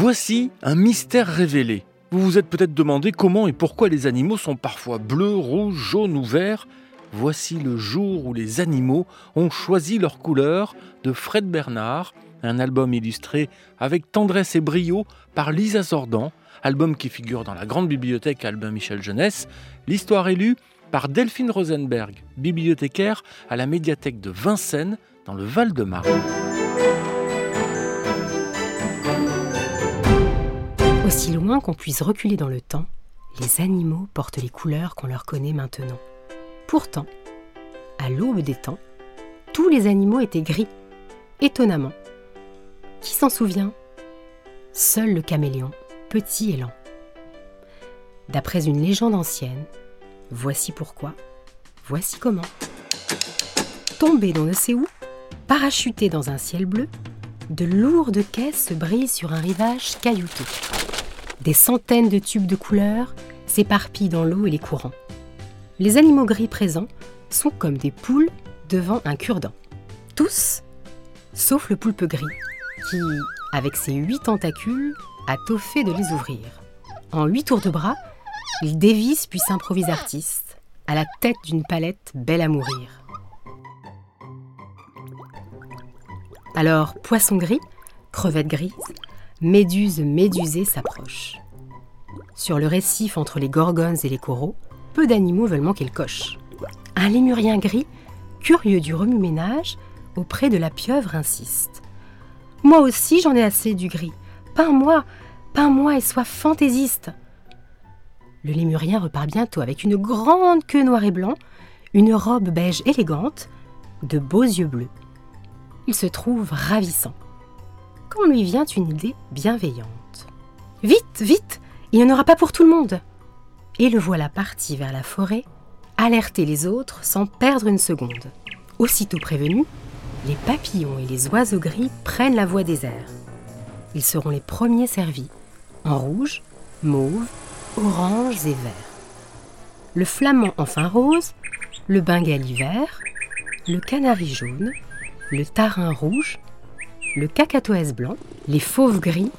Voici un mystère révélé. Vous vous êtes peut-être demandé comment et pourquoi les animaux sont parfois bleus, rouges, jaunes ou verts. Voici le jour où les animaux ont choisi leur couleur de Fred Bernard, un album illustré avec tendresse et brio par Lisa Zordan, album qui figure dans la grande bibliothèque Albin Michel Jeunesse. L'histoire est lue par Delphine Rosenberg, bibliothécaire à la médiathèque de Vincennes dans le Val-de-Marne. Aussi loin qu'on puisse reculer dans le temps, les animaux portent les couleurs qu'on leur connaît maintenant. Pourtant, à l'aube des temps, tous les animaux étaient gris, étonnamment. Qui s'en souvient? Seul le caméléon, petit et lent. D'après une légende ancienne, voici pourquoi, voici comment. Tombé d'on ne sait où, parachuté dans un ciel bleu, de lourdes caisses se brisent sur un rivage caillouteux. Des centaines de tubes de couleurs s'éparpillent dans l'eau et les courants. Les animaux gris présents sont comme des poules devant un cure-dent. Tous, sauf le poulpe gris, qui, avec ses huit tentacules, a tôt fait de les ouvrir. En huit tours de bras, il dévisse puis s'improvise artiste, à la tête d'une palette belle à mourir. Alors, poisson gris, crevette grise, méduse médusée s'approche. Sur le récif entre les gorgones et les coraux, peu d'animaux veulent manquer le coche. Un lémurien gris, curieux du remue-ménage, auprès de la pieuvre insiste. Moi aussi j'en ai assez du gris. Peins-moi, peins-moi et sois fantaisiste. Le lémurien repart bientôt avec une grande queue noire et blanc, une robe beige élégante, de beaux yeux bleus. Il se trouve ravissant. Lui vient une idée bienveillante. Vite, vite, il n'y en aura pas pour tout le monde et le voilà parti vers la forêt, alerter les autres sans perdre une seconde. Aussitôt prévenus, les papillons et les oiseaux gris prennent la voie des airs. Ils seront les premiers servis, en rouge, mauve, orange et vert. Le flamand enfin rose, le bengali vert, le canari jaune, le tarin rouge, le cacatoès blanc, les fauves gris,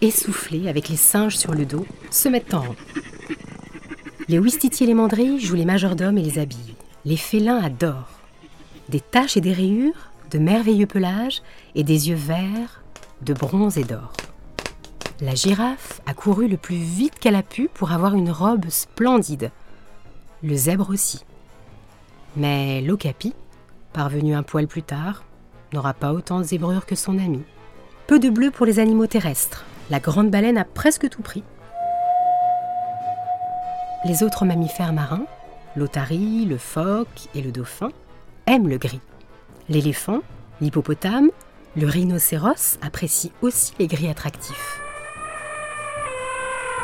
essoufflés avec les singes sur le dos, se mettent en rang. Les ouistitiers et les mandrilles jouent les majordomes et les habillent. Les félins adorent. Des taches et des rayures, de merveilleux pelages et des yeux verts, de bronze et d'or. La girafe a couru le plus vite qu'elle a pu pour avoir une robe splendide. Le zèbre aussi. Mais l'ocapi, parvenu un poil plus tard, n'aura pas autant de zébrure que son ami. Peu de bleu pour les animaux terrestres. La grande baleine a presque tout pris. Les autres mammifères marins, l'otarie, le phoque et le dauphin, aiment le gris. L'éléphant, l'hippopotame, le rhinocéros apprécient aussi les gris attractifs.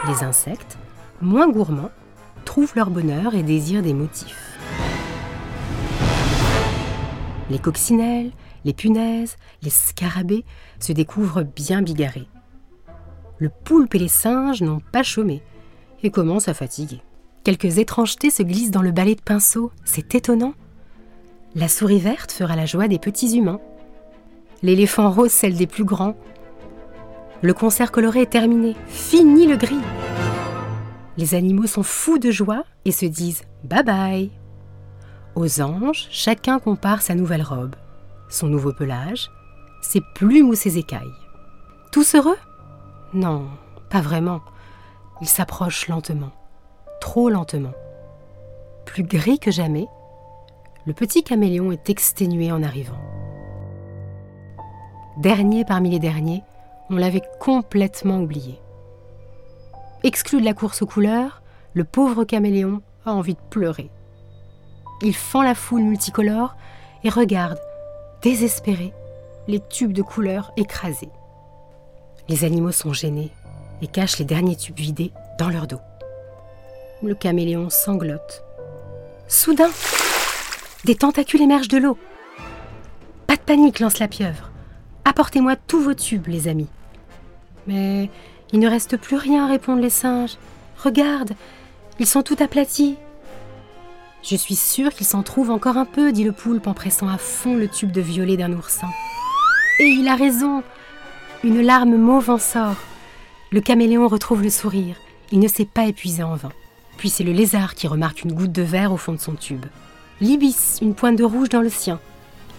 Les insectes, moins gourmands, trouvent leur bonheur et désirent des motifs. Les coccinelles, les punaises, les scarabées se découvrent bien bigarrés. Le poulpe et les singes n'ont pas chômé et commencent à fatiguer. Quelques étrangetés se glissent dans le balai de pinceau, c'est étonnant. La souris verte fera la joie des petits humains. L'éléphant rose celle des plus grands. Le concert coloré est terminé, fini le gris. Les animaux sont fous de joie et se disent bye bye. Aux anges, chacun compare sa nouvelle robe, son nouveau pelage, ses plumes ou ses écailles. Tous heureux? Non, pas vraiment. Ils s'approchent lentement trop lentement. Plus gris que jamais, le petit caméléon est exténué en arrivant. Dernier parmi les derniers, on l'avait complètement oublié. Exclu de la course aux couleurs, le pauvre caméléon a envie de pleurer. Il fend la foule multicolore et regarde, désespéré, les tubes de couleurs écrasés. Les animaux sont gênés et cachent les derniers tubes vidés dans leur dos. Le caméléon sanglote. Soudain, des tentacules émergent de l'eau. Pas de panique, lance la pieuvre. Apportez-moi tous vos tubes, les amis. Mais il ne reste plus rien, répondent les singes. Regarde, ils sont tout aplatis. Je suis sûre qu'il s'en trouve encore un peu, dit le poulpe en pressant à fond le tube de violet d'un oursin. Et il a raison. Une larme mauve en sort. Le caméléon retrouve le sourire. Il ne s'est pas épuisé en vain. Puis c'est le lézard qui remarque une goutte de verre au fond de son tube. L'ibis, une pointe de rouge dans le sien.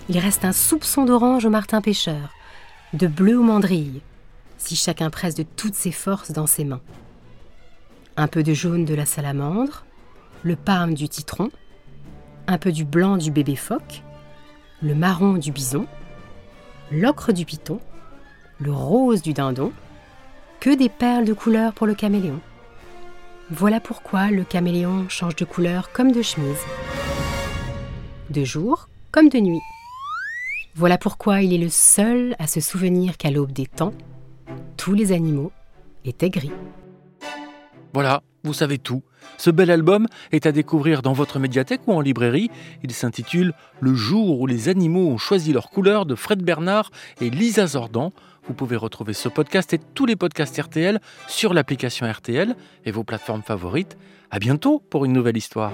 Il reste un soupçon d'orange au martin pêcheur, de bleu au mandrille, si chacun presse de toutes ses forces dans ses mains. Un peu de jaune de la salamandre, le parme du citron, un peu du blanc du bébé phoque, le marron du bison, l'ocre du python, le rose du dindon, que des perles de couleur pour le caméléon. Voilà pourquoi le caméléon change de couleur comme de chemise, de jour comme de nuit. Voilà pourquoi il est le seul à se souvenir qu'à l'aube des temps, tous les animaux étaient gris. Voilà, vous savez tout. Ce bel album est à découvrir dans votre médiathèque ou en librairie. Il s'intitule Le jour où les animaux ont choisi leur couleur de Fred Bernard et Lisa Zordan. Vous pouvez retrouver ce podcast et tous les podcasts RTL sur l'application RTL et vos plateformes favorites. À bientôt pour une nouvelle histoire.